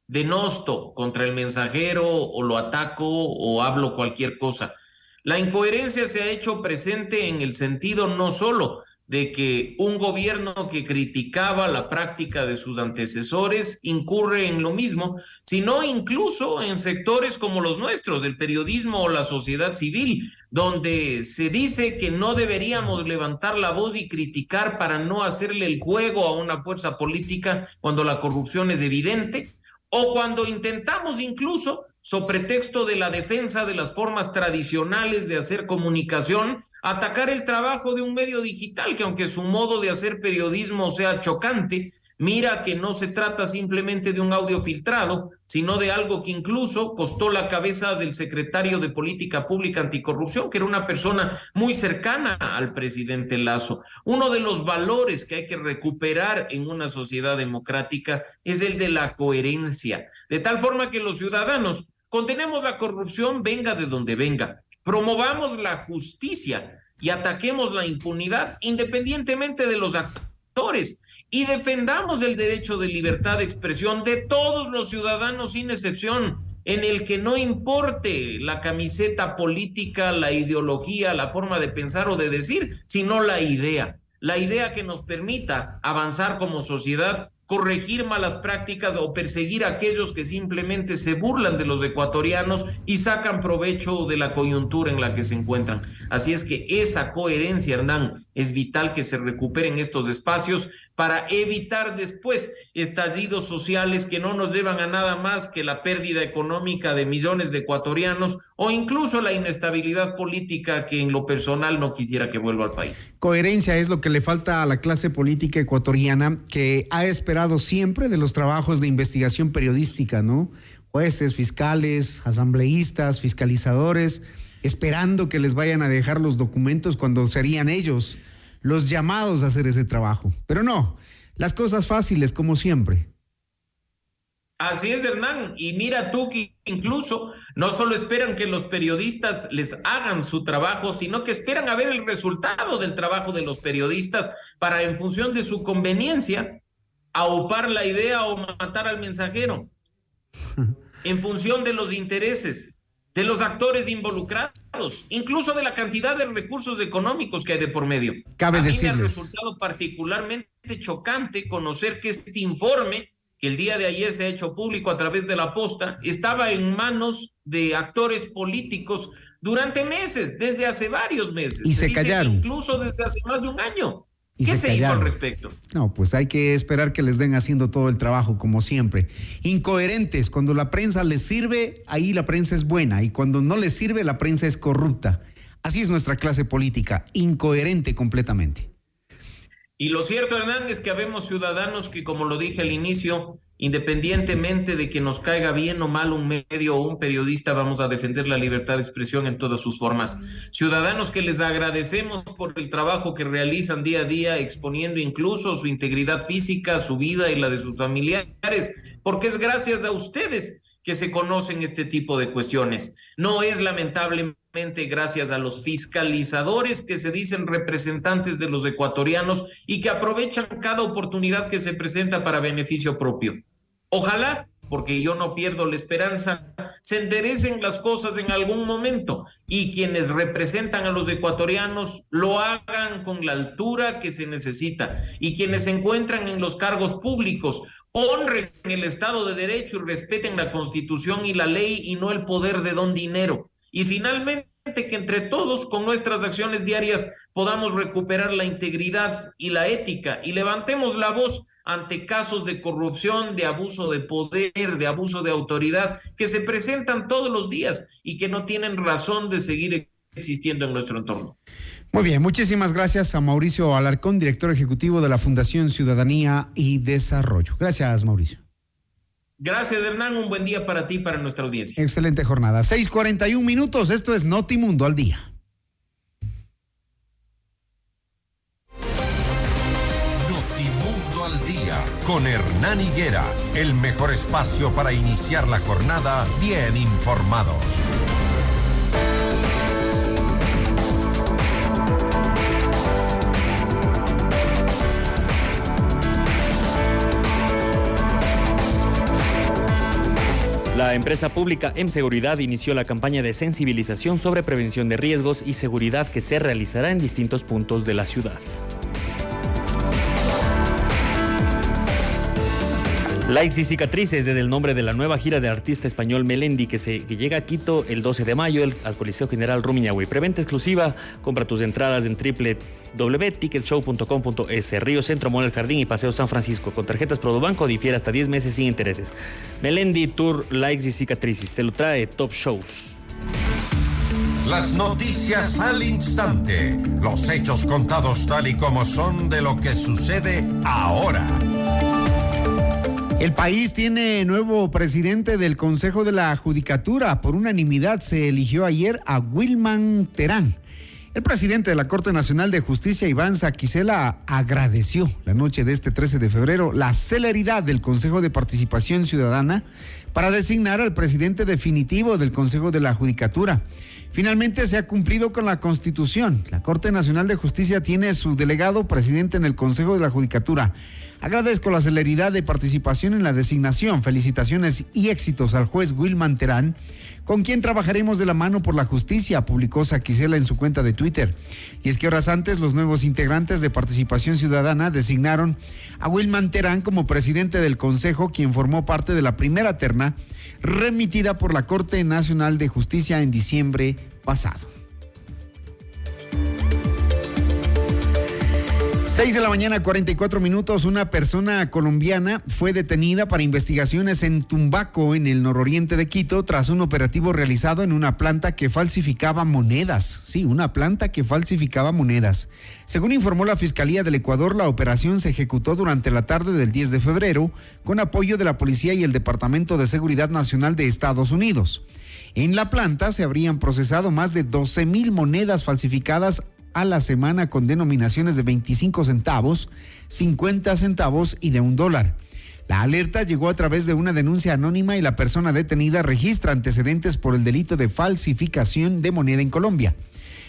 denosto contra el mensajero o lo ataco o hablo cualquier cosa. La incoherencia se ha hecho presente en el sentido no solo de que un gobierno que criticaba la práctica de sus antecesores incurre en lo mismo, sino incluso en sectores como los nuestros, el periodismo o la sociedad civil, donde se dice que no deberíamos levantar la voz y criticar para no hacerle el juego a una fuerza política cuando la corrupción es evidente, o cuando intentamos incluso, sobre pretexto de la defensa de las formas tradicionales de hacer comunicación, atacar el trabajo de un medio digital que aunque su modo de hacer periodismo sea chocante, Mira que no se trata simplemente de un audio filtrado, sino de algo que incluso costó la cabeza del secretario de Política Pública Anticorrupción, que era una persona muy cercana al presidente Lazo. Uno de los valores que hay que recuperar en una sociedad democrática es el de la coherencia, de tal forma que los ciudadanos condenemos la corrupción, venga de donde venga, promovamos la justicia y ataquemos la impunidad independientemente de los actores y defendamos el derecho de libertad de expresión de todos los ciudadanos sin excepción, en el que no importe la camiseta política, la ideología, la forma de pensar o de decir, sino la idea, la idea que nos permita avanzar como sociedad corregir malas prácticas o perseguir a aquellos que simplemente se burlan de los ecuatorianos y sacan provecho de la coyuntura en la que se encuentran. Así es que esa coherencia, Hernán, es vital que se recuperen estos espacios para evitar después estallidos sociales que no nos llevan a nada más que la pérdida económica de millones de ecuatorianos o incluso la inestabilidad política que en lo personal no quisiera que vuelva al país. Coherencia es lo que le falta a la clase política ecuatoriana que ha esperado siempre de los trabajos de investigación periodística, ¿no? Jueces, fiscales, asambleístas, fiscalizadores, esperando que les vayan a dejar los documentos cuando serían ellos los llamados a hacer ese trabajo. Pero no, las cosas fáciles como siempre. Así es, Hernán. Y mira tú que incluso no solo esperan que los periodistas les hagan su trabajo, sino que esperan a ver el resultado del trabajo de los periodistas para, en función de su conveniencia, aupar la idea o matar al mensajero. en función de los intereses de los actores involucrados, incluso de la cantidad de recursos económicos que hay de por medio. Cabe a mí me ha resultado particularmente chocante conocer que este informe, que el día de ayer se ha hecho público a través de la posta, estaba en manos de actores políticos durante meses, desde hace varios meses. Y se, que callaron. Incluso desde hace más de un año. ¿Qué se, hizo al respecto? No, pues hay que esperar que les den haciendo todo el trabajo, como siempre. Incoherentes, cuando la prensa les sirve, ahí la prensa es buena, y cuando no les sirve, la prensa es corrupta. Así es nuestra clase política, incoherente completamente. Y lo cierto, Hernán, es que habemos ciudadanos que, como lo dije al inicio, independientemente de que nos caiga bien o mal un medio o un periodista, vamos a defender la libertad de expresión en todas sus formas. Ciudadanos que les agradecemos por el trabajo que realizan día a día, exponiendo incluso su integridad física, su vida y la de sus familiares, porque es gracias a ustedes que se conocen este tipo de cuestiones. No es lamentablemente gracias a los fiscalizadores que se dicen representantes de los ecuatorianos y que aprovechan cada oportunidad que se presenta para beneficio propio. Ojalá, porque yo no pierdo la esperanza, se enderecen las cosas en algún momento y quienes representan a los ecuatorianos lo hagan con la altura que se necesita y quienes se encuentran en los cargos públicos honren el Estado de Derecho y respeten la Constitución y la ley y no el poder de don dinero. Y finalmente, que entre todos, con nuestras acciones diarias, podamos recuperar la integridad y la ética y levantemos la voz ante casos de corrupción, de abuso de poder, de abuso de autoridad, que se presentan todos los días y que no tienen razón de seguir existiendo en nuestro entorno. Muy bien, muchísimas gracias a Mauricio Alarcón, director ejecutivo de la Fundación Ciudadanía y Desarrollo. Gracias, Mauricio. Gracias, Hernán. Un buen día para ti y para nuestra audiencia. Excelente jornada. 6:41 minutos. Esto es Notimundo al día. Notimundo al día con Hernán Higuera. El mejor espacio para iniciar la jornada bien informados. La empresa pública M Seguridad inició la campaña de sensibilización sobre prevención de riesgos y seguridad que se realizará en distintos puntos de la ciudad. Likes y cicatrices desde el nombre de la nueva gira del artista español Melendi que, se, llega a Quito el 12 de mayo al Coliseo General Rumiñahui. Preventa exclusiva, compra tus entradas en www.ticketshow.com.es, Río Centro, Mall El Jardín y Paseo San Francisco. Con tarjetas Banco difiere hasta 10 meses sin intereses. Melendi Tour Likes y cicatrices, te lo trae Top Shows. Las noticias al instante, los hechos contados tal y como son de lo que sucede ahora. El país tiene nuevo presidente del Consejo de la Judicatura. Por unanimidad se eligió ayer a Wilman Terán. El presidente de la Corte Nacional de Justicia, Iván Saquicela, agradeció la noche de este 13 de febrero la celeridad del Consejo de Participación Ciudadana para designar al presidente definitivo del Consejo de la Judicatura. Finalmente se ha cumplido con la Constitución. La Corte Nacional de Justicia tiene su delegado presidente en el Consejo de la Judicatura. Agradezco la celeridad de participación en la designación. Felicitaciones y éxitos al juez Wilman Terán, con quien trabajaremos de la mano por la justicia, publicó Saquicela en su cuenta de Twitter. Y es que horas antes los nuevos integrantes de Participación Ciudadana designaron a Wilman Terán como presidente del Consejo, quien formó parte de la primera terna remitida por la Corte Nacional de Justicia en diciembre pasado. 6 de la mañana, 44 minutos. Una persona colombiana fue detenida para investigaciones en Tumbaco, en el nororiente de Quito, tras un operativo realizado en una planta que falsificaba monedas. Sí, una planta que falsificaba monedas. Según informó la Fiscalía del Ecuador, la operación se ejecutó durante la tarde del 10 de febrero con apoyo de la Policía y el Departamento de Seguridad Nacional de Estados Unidos. En la planta se habrían procesado más de 12 mil monedas falsificadas a la semana con denominaciones de 25 centavos, 50 centavos y de un dólar. La alerta llegó a través de una denuncia anónima y la persona detenida registra antecedentes por el delito de falsificación de moneda en Colombia.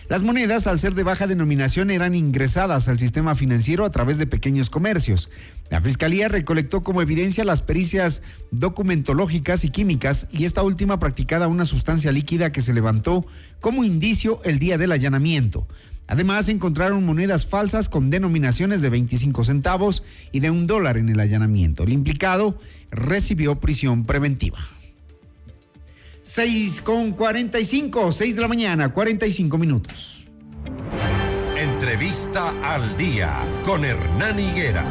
Las monedas, al ser de baja denominación, eran ingresadas al sistema financiero a través de pequeños comercios. La Fiscalía recolectó como evidencia las pericias documentológicas y químicas y esta última practicada una sustancia líquida que se levantó como indicio el día del allanamiento. Además, encontraron monedas falsas con denominaciones de 25 centavos y de un dólar en el allanamiento. El implicado recibió prisión preventiva. 6 con 45, 6 de la mañana, 45 minutos. Entrevista al día con Hernán Higuera.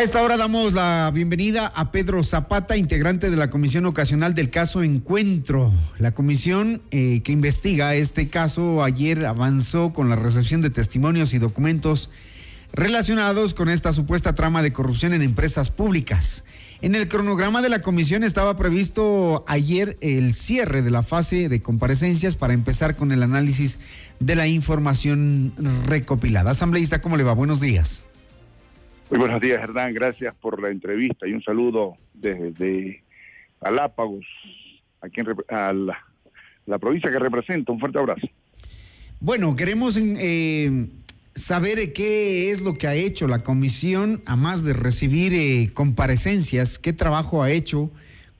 A esta hora damos la bienvenida a Pedro Zapata, integrante de la Comisión Ocasional del caso Encuentro. La comisión eh, que investiga este caso ayer avanzó con la recepción de testimonios y documentos relacionados con esta supuesta trama de corrupción en empresas públicas. En el cronograma de la comisión estaba previsto ayer el cierre de la fase de comparecencias para empezar con el análisis de la información recopilada. Asambleísta, ¿cómo le va? Buenos días. Muy buenos días, Hernán. Gracias por la entrevista y un saludo desde Galápagos, aquí en, a la, provincia que representa. Un fuerte abrazo. Bueno, queremos eh, saber qué es lo que ha hecho la comisión, a más de recibir eh, comparecencias, qué trabajo ha hecho,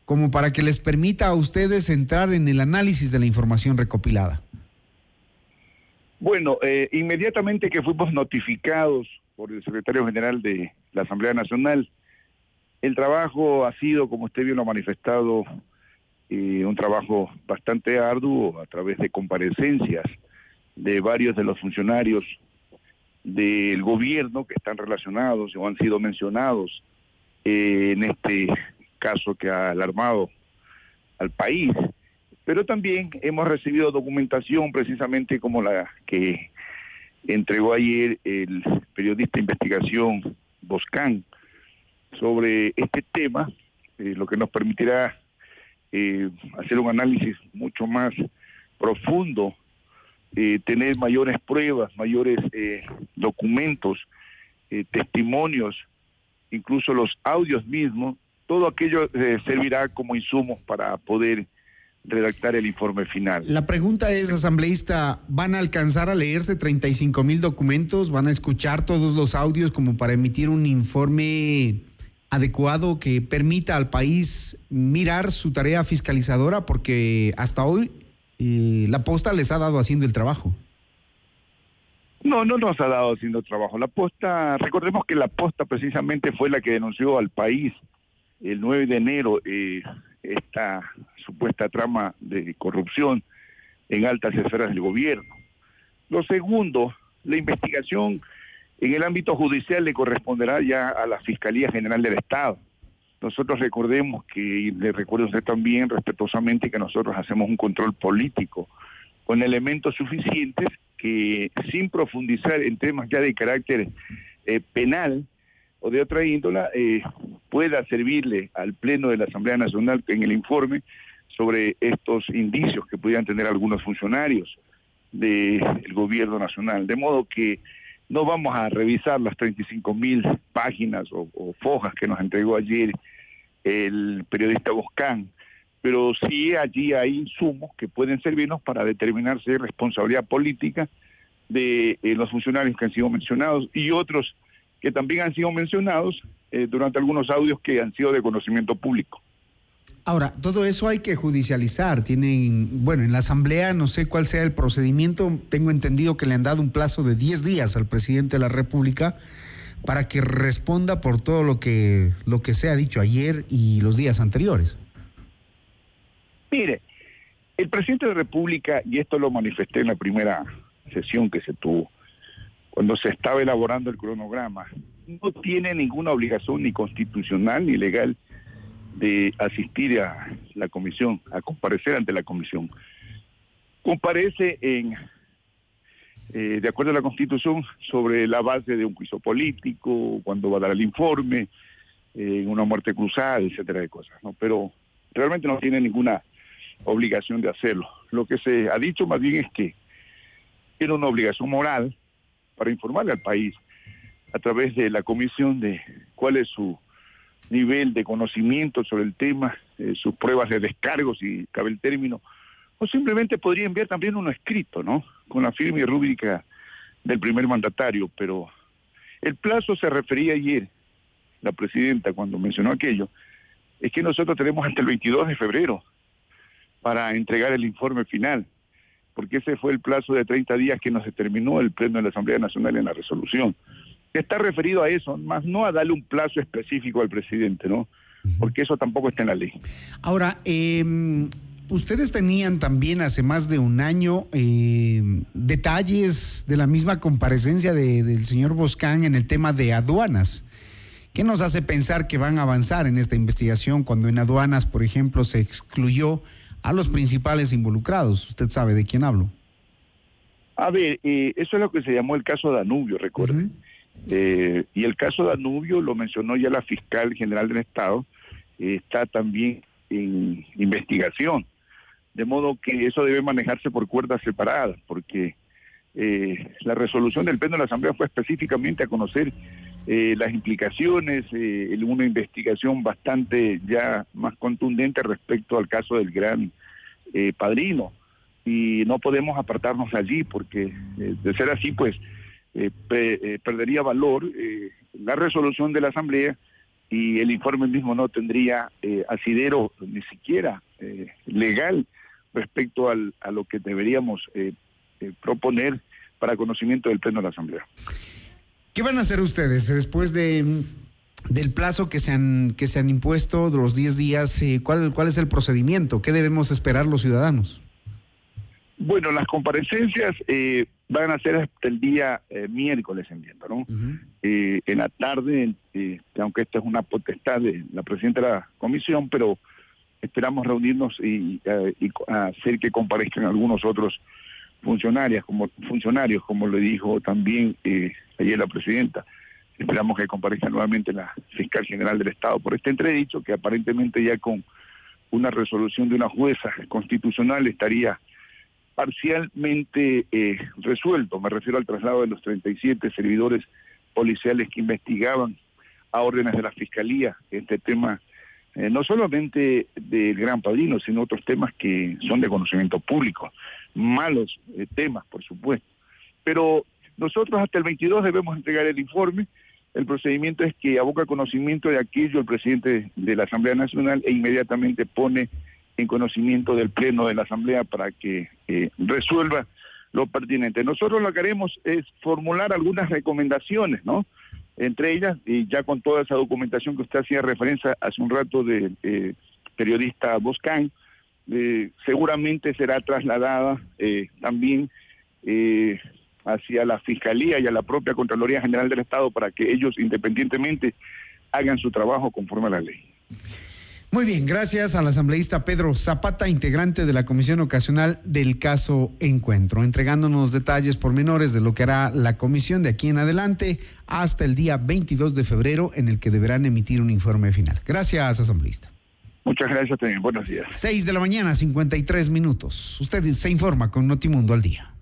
como para que les permita a ustedes entrar en el análisis de la información recopilada. Bueno, eh, inmediatamente que fuimos notificados por el secretario general de la Asamblea Nacional. El trabajo ha sido, como usted bien lo ha manifestado, eh, un trabajo bastante arduo a través de comparecencias de varios de los funcionarios del gobierno que están relacionados o han sido mencionados eh, en este caso que ha alarmado al país. Pero también hemos recibido documentación precisamente como la que entregó ayer el periodista de investigación Boscán sobre este tema, eh, lo que nos permitirá eh, hacer un análisis mucho más profundo, eh, tener mayores pruebas, mayores documentos, testimonios, incluso los audios mismos, todo aquello servirá como insumos para poder redactar el informe final. La pregunta es, asambleísta, ¿van a alcanzar a leerse 35 mil documentos? ¿Van a escuchar todos los audios como para emitir un informe adecuado que permita al país mirar su tarea fiscalizadora? Porque hasta hoy eh, la posta les ha dado haciendo el trabajo. No, no nos ha dado haciendo el trabajo. La posta, recordemos que la posta precisamente fue la que denunció al país el 9 de enero eh, esta supuesta trama de corrupción en altas esferas del gobierno. Lo segundo, la investigación en el ámbito judicial le corresponderá ya a la Fiscalía General del Estado. Nosotros recordemos que, y le recuerdo a usted también respetuosamente, que nosotros hacemos un control político con elementos suficientes que sin profundizar en temas ya de carácter eh, penal, o de otra índola eh, pueda servirle al Pleno de la Asamblea Nacional en el informe sobre estos indicios que pudieran tener algunos funcionarios del gobierno nacional. De modo que no vamos a revisar las 35 mil páginas o, o, fojas que nos entregó ayer el periodista Boscán, pero sí allí hay insumos que pueden servirnos para determinar si hay responsabilidad política de eh, los funcionarios que han sido mencionados y otros que también han sido mencionados eh, durante algunos audios que han sido de conocimiento público. Ahora, todo eso hay que judicializar. Tienen, bueno, en la Asamblea no sé cuál sea el procedimiento. Tengo entendido que le han dado un plazo de 10 días al presidente de la República para que responda por todo lo que, lo que se ha dicho ayer y los días anteriores. Mire, el presidente de la República, y esto lo manifesté en la primera sesión que se tuvo, cuando se estaba elaborando el cronograma, no tiene ninguna obligación ni constitucional ni legal de asistir a la comisión, a comparecer ante la comisión. Comparece en, eh, de acuerdo a la constitución, sobre la base de un juicio político, cuando va a dar el informe, en una muerte cruzada, etcétera de cosas, ¿no? Pero realmente no tiene ninguna obligación de hacerlo. Lo que se ha dicho más bien es que tiene una obligación moral para informarle al país a través de la comisión de cuál es su nivel de conocimiento sobre el tema, eh, sus pruebas de descargo, si cabe el término, o simplemente podría enviar también uno escrito, ¿no? Con la firma y rúbrica del primer mandatario, pero el plazo se refería ayer, la presidenta cuando mencionó aquello, es que nosotros tenemos hasta el 22 de febrero para entregar el informe final porque ese fue el plazo de 30 días que nos determinó el Pleno de la Asamblea Nacional en la resolución. Está referido a eso, más no a darle un plazo específico al presidente, ¿no? porque eso tampoco está en la ley. Ahora, eh, ustedes tenían también hace más de un año eh, detalles de la misma comparecencia de, del señor Boscán en el tema de aduanas. ¿Qué nos hace pensar que van a avanzar en esta investigación cuando en aduanas, por ejemplo, se excluyó a los principales involucrados? Usted sabe de quién hablo. A ver, eh, eso es lo que se llamó el caso Danubio, recuerden. Eh, y el caso Danubio lo mencionó ya la fiscal general del Estado, eh, está también en investigación. De modo que eso debe manejarse por cuerdas separadas, porque eh, la resolución del Pleno de la Asamblea fue específicamente a conocer eh, las implicaciones, eh, una investigación bastante ya más contundente respecto al caso del gran eh, padrino. Y no podemos apartarnos allí, porque de ser así, pues pe- perdería valor la resolución de la Asamblea y el informe mismo no tendría asidero ni siquiera legal respecto al- a lo que deberíamos eh, eh, proponer para conocimiento del Pleno de la Asamblea. ¿Qué van a hacer ustedes después de del plazo que se han que se han impuesto de los 10 días? eh, ¿cuál, ¿Cuál es el procedimiento? ¿Qué debemos esperar los ciudadanos? Bueno, las comparecencias eh, van a ser hasta el día eh, miércoles, entiendo, ¿no? Eh, en la tarde, eh, aunque esta es una potestad de la presidenta de la comisión, pero esperamos reunirnos y, eh, hacer que comparezcan algunos otros funcionarios, como funcionarios, como le dijo también eh, ayer la presidenta. Esperamos que comparezca nuevamente la fiscal general del Estado por este entredicho, que aparentemente ya con una resolución de una jueza constitucional estaría parcialmente eh, resuelto. Me refiero al traslado de los 37 servidores policiales que investigaban a órdenes de la Fiscalía este tema, eh, no solamente del Gran Padrino, sino otros temas que son de conocimiento público. Malos eh, temas, por supuesto. Pero nosotros hasta el 22 debemos entregar el informe. El procedimiento es que aboca conocimiento de aquello el presidente de la Asamblea Nacional e inmediatamente pone en conocimiento del Pleno de la Asamblea para que eh, resuelva lo pertinente. Nosotros lo que haremos es formular algunas recomendaciones, ¿no? Entre ellas, y ya con toda esa documentación que usted hacía referencia hace un rato del eh, periodista Boscán, eh, seguramente será trasladada eh, también eh, hacia la Fiscalía y a la propia Contraloría General del Estado para que ellos independientemente hagan su trabajo conforme a la ley. Muy bien, gracias al asambleísta Pedro Zapata, integrante de la Comisión Ocasional del caso Encuentro, entregándonos detalles pormenores de lo que hará la comisión de aquí en adelante hasta el día 22 de febrero en el que deberán emitir un informe final. Gracias, asambleísta. Muchas gracias también. Buenos días. 6 de la mañana, 53 minutos. Usted se informa con Notimundo al día.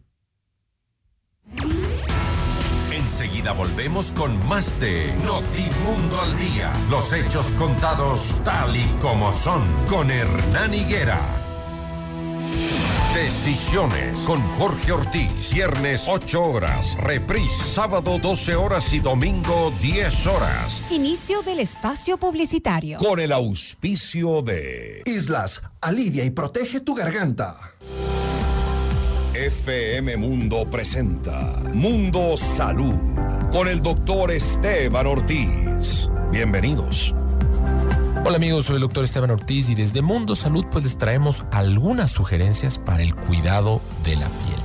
Enseguida volvemos con más de Notimundo al Día. Los hechos contados tal y como son con Hernán Higuera. Decisiones con Jorge Ortiz. Viernes 8 horas. Reprise sábado 12 horas y domingo 10 horas. Inicio del espacio publicitario. Con el auspicio de Islas, alivia y protege tu garganta. FM Mundo presenta Mundo Salud con el doctor Esteban Ortiz. Bienvenidos. Hola amigos, soy el doctor Esteban Ortiz y desde Mundo Salud pues les traemos algunas sugerencias para el cuidado de la piel.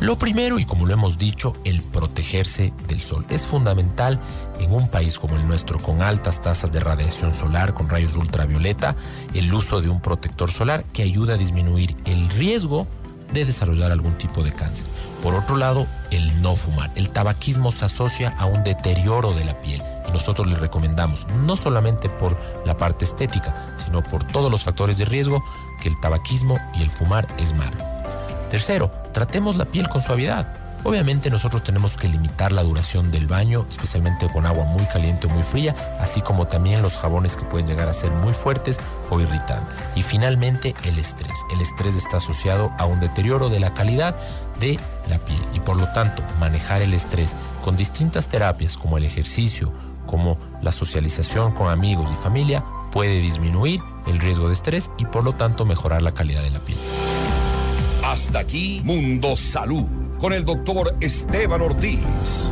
Lo primero, y como lo hemos dicho, el protegerse del sol. Es fundamental en un país como el nuestro, con altas tasas de radiación solar, con rayos ultravioleta, el uso de un protector solar que ayuda a disminuir el riesgo de desarrollar algún tipo de cáncer. Por otro lado, el no fumar. El tabaquismo se asocia a un deterioro de la piel y nosotros les recomendamos, no solamente por la parte estética, sino por todos los factores de riesgo, que el tabaquismo y el fumar es malo. Tercero, tratemos la piel con suavidad. Obviamente nosotros tenemos que limitar la duración del baño, especialmente con agua muy caliente o muy fría, así como también los jabones que pueden llegar a ser muy fuertes o irritantes. Y finalmente el estrés. El estrés está asociado a un deterioro de la calidad de la piel y por lo tanto manejar el estrés con distintas terapias como el ejercicio, como la socialización con amigos y familia puede disminuir el riesgo de estrés y por lo tanto mejorar la calidad de la piel. Hasta aquí Mundo Salud con el doctor Esteban Ortiz.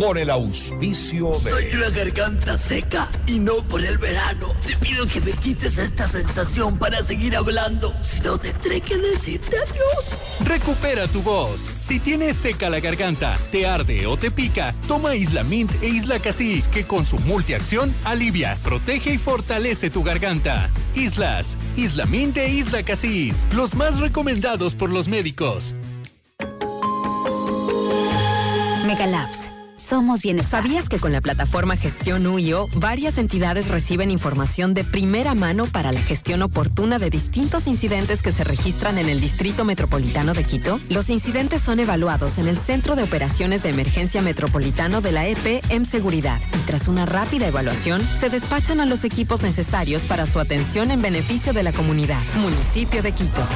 con el auspicio de... Soy una garganta seca y no por el verano. Te pido que me quites esta sensación para seguir hablando. Si no, tendré que decirte adiós. Recupera tu voz. Si tienes seca la garganta, te arde o te pica, toma Isla Mint e Isla Casis, que con su multiacción alivia, protege y fortalece tu garganta. Islas, Isla Mint e Isla Casis, los más recomendados por los médicos. Megalabs. Somos bienestar. ¿Sabías que con la plataforma Gestión UIO, varias entidades reciben información de primera mano para la gestión oportuna de distintos incidentes que se registran en el Distrito Metropolitano de Quito? Los incidentes son evaluados en el Centro de Operaciones de Emergencia Metropolitano de la EP en Seguridad y tras una rápida evaluación se despachan a los equipos necesarios para su atención en beneficio de la comunidad. Municipio de Quito.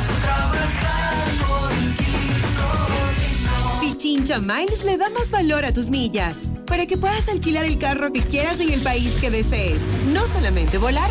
Pichincha Miles le da más valor a tus millas para que puedas alquilar el carro que quieras en el país que desees. No solamente volar,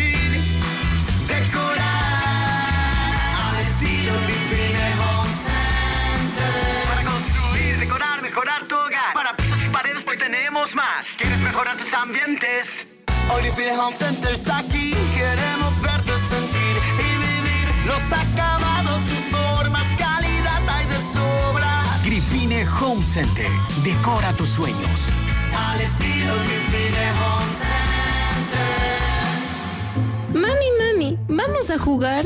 más. ¿Quieres mejorar tus ambientes? Hoy Vivine Home Center está aquí. Queremos verte sentir y vivir los acabados, sus formas, calidad hay de sobra. Grifine Home Center. Decora tus sueños. Al estilo Grifine Home Center. Mami, mami, ¿vamos a jugar?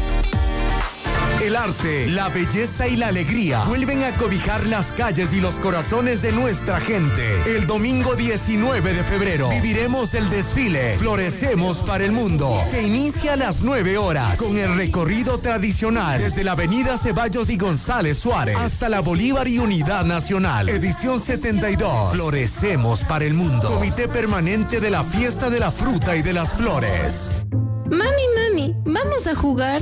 El arte, la belleza y la alegría vuelven a cobijar las calles y los corazones de nuestra gente. El domingo 19 de febrero viviremos el desfile Florecemos para el Mundo, que inicia a las 9 horas con el recorrido tradicional desde la avenida Ceballos y González Suárez hasta la Bolívar y Unidad Nacional. Edición 72. Florecemos para el Mundo. Comité permanente de la Fiesta de la Fruta y de las Flores. Mami, mami, ¿vamos a jugar?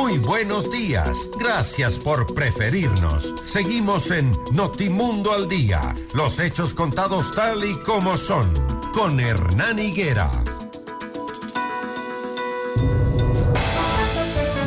Muy buenos días. Gracias por preferirnos. Seguimos en Notimundo al Día. Los hechos contados tal y como son. Con Hernán Higuera.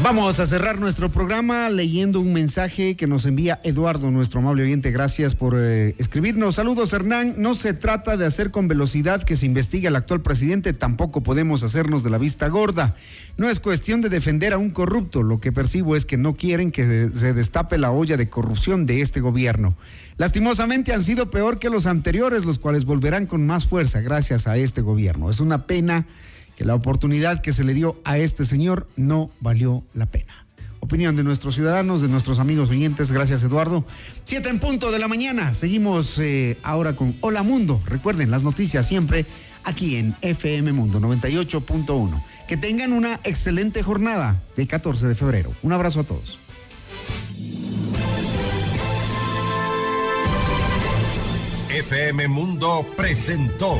Vamos a cerrar nuestro programa leyendo un mensaje que nos envía Eduardo, nuestro amable oyente. Gracias por eh, escribirnos. Saludos, Hernán. No se trata de hacer con velocidad que se investigue al actual presidente. Tampoco podemos hacernos de la vista gorda. No es cuestión de defender a un corrupto. Lo que percibo es que no quieren que se destape la olla de corrupción de este gobierno. Lastimosamente han sido peor que los anteriores, los cuales volverán con más fuerza gracias a este gobierno. Es una pena que la oportunidad que se le dio a este señor no valió la pena. Opinión de nuestros ciudadanos, de nuestros amigos oyentes. Gracias, Eduardo. Siete en punto de la mañana. Seguimos eh, ahora con Hola Mundo. Recuerden las noticias siempre aquí en FM Mundo 98.1. Que tengan una excelente jornada de 14 de febrero. Un abrazo a todos. FM Mundo presentó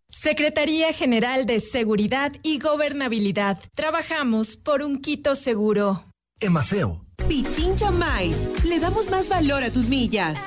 Secretaría General de Seguridad y Gobernabilidad. Trabajamos por un Quito seguro. Emaceo. Pichincha Mais. Le damos más valor a tus millas.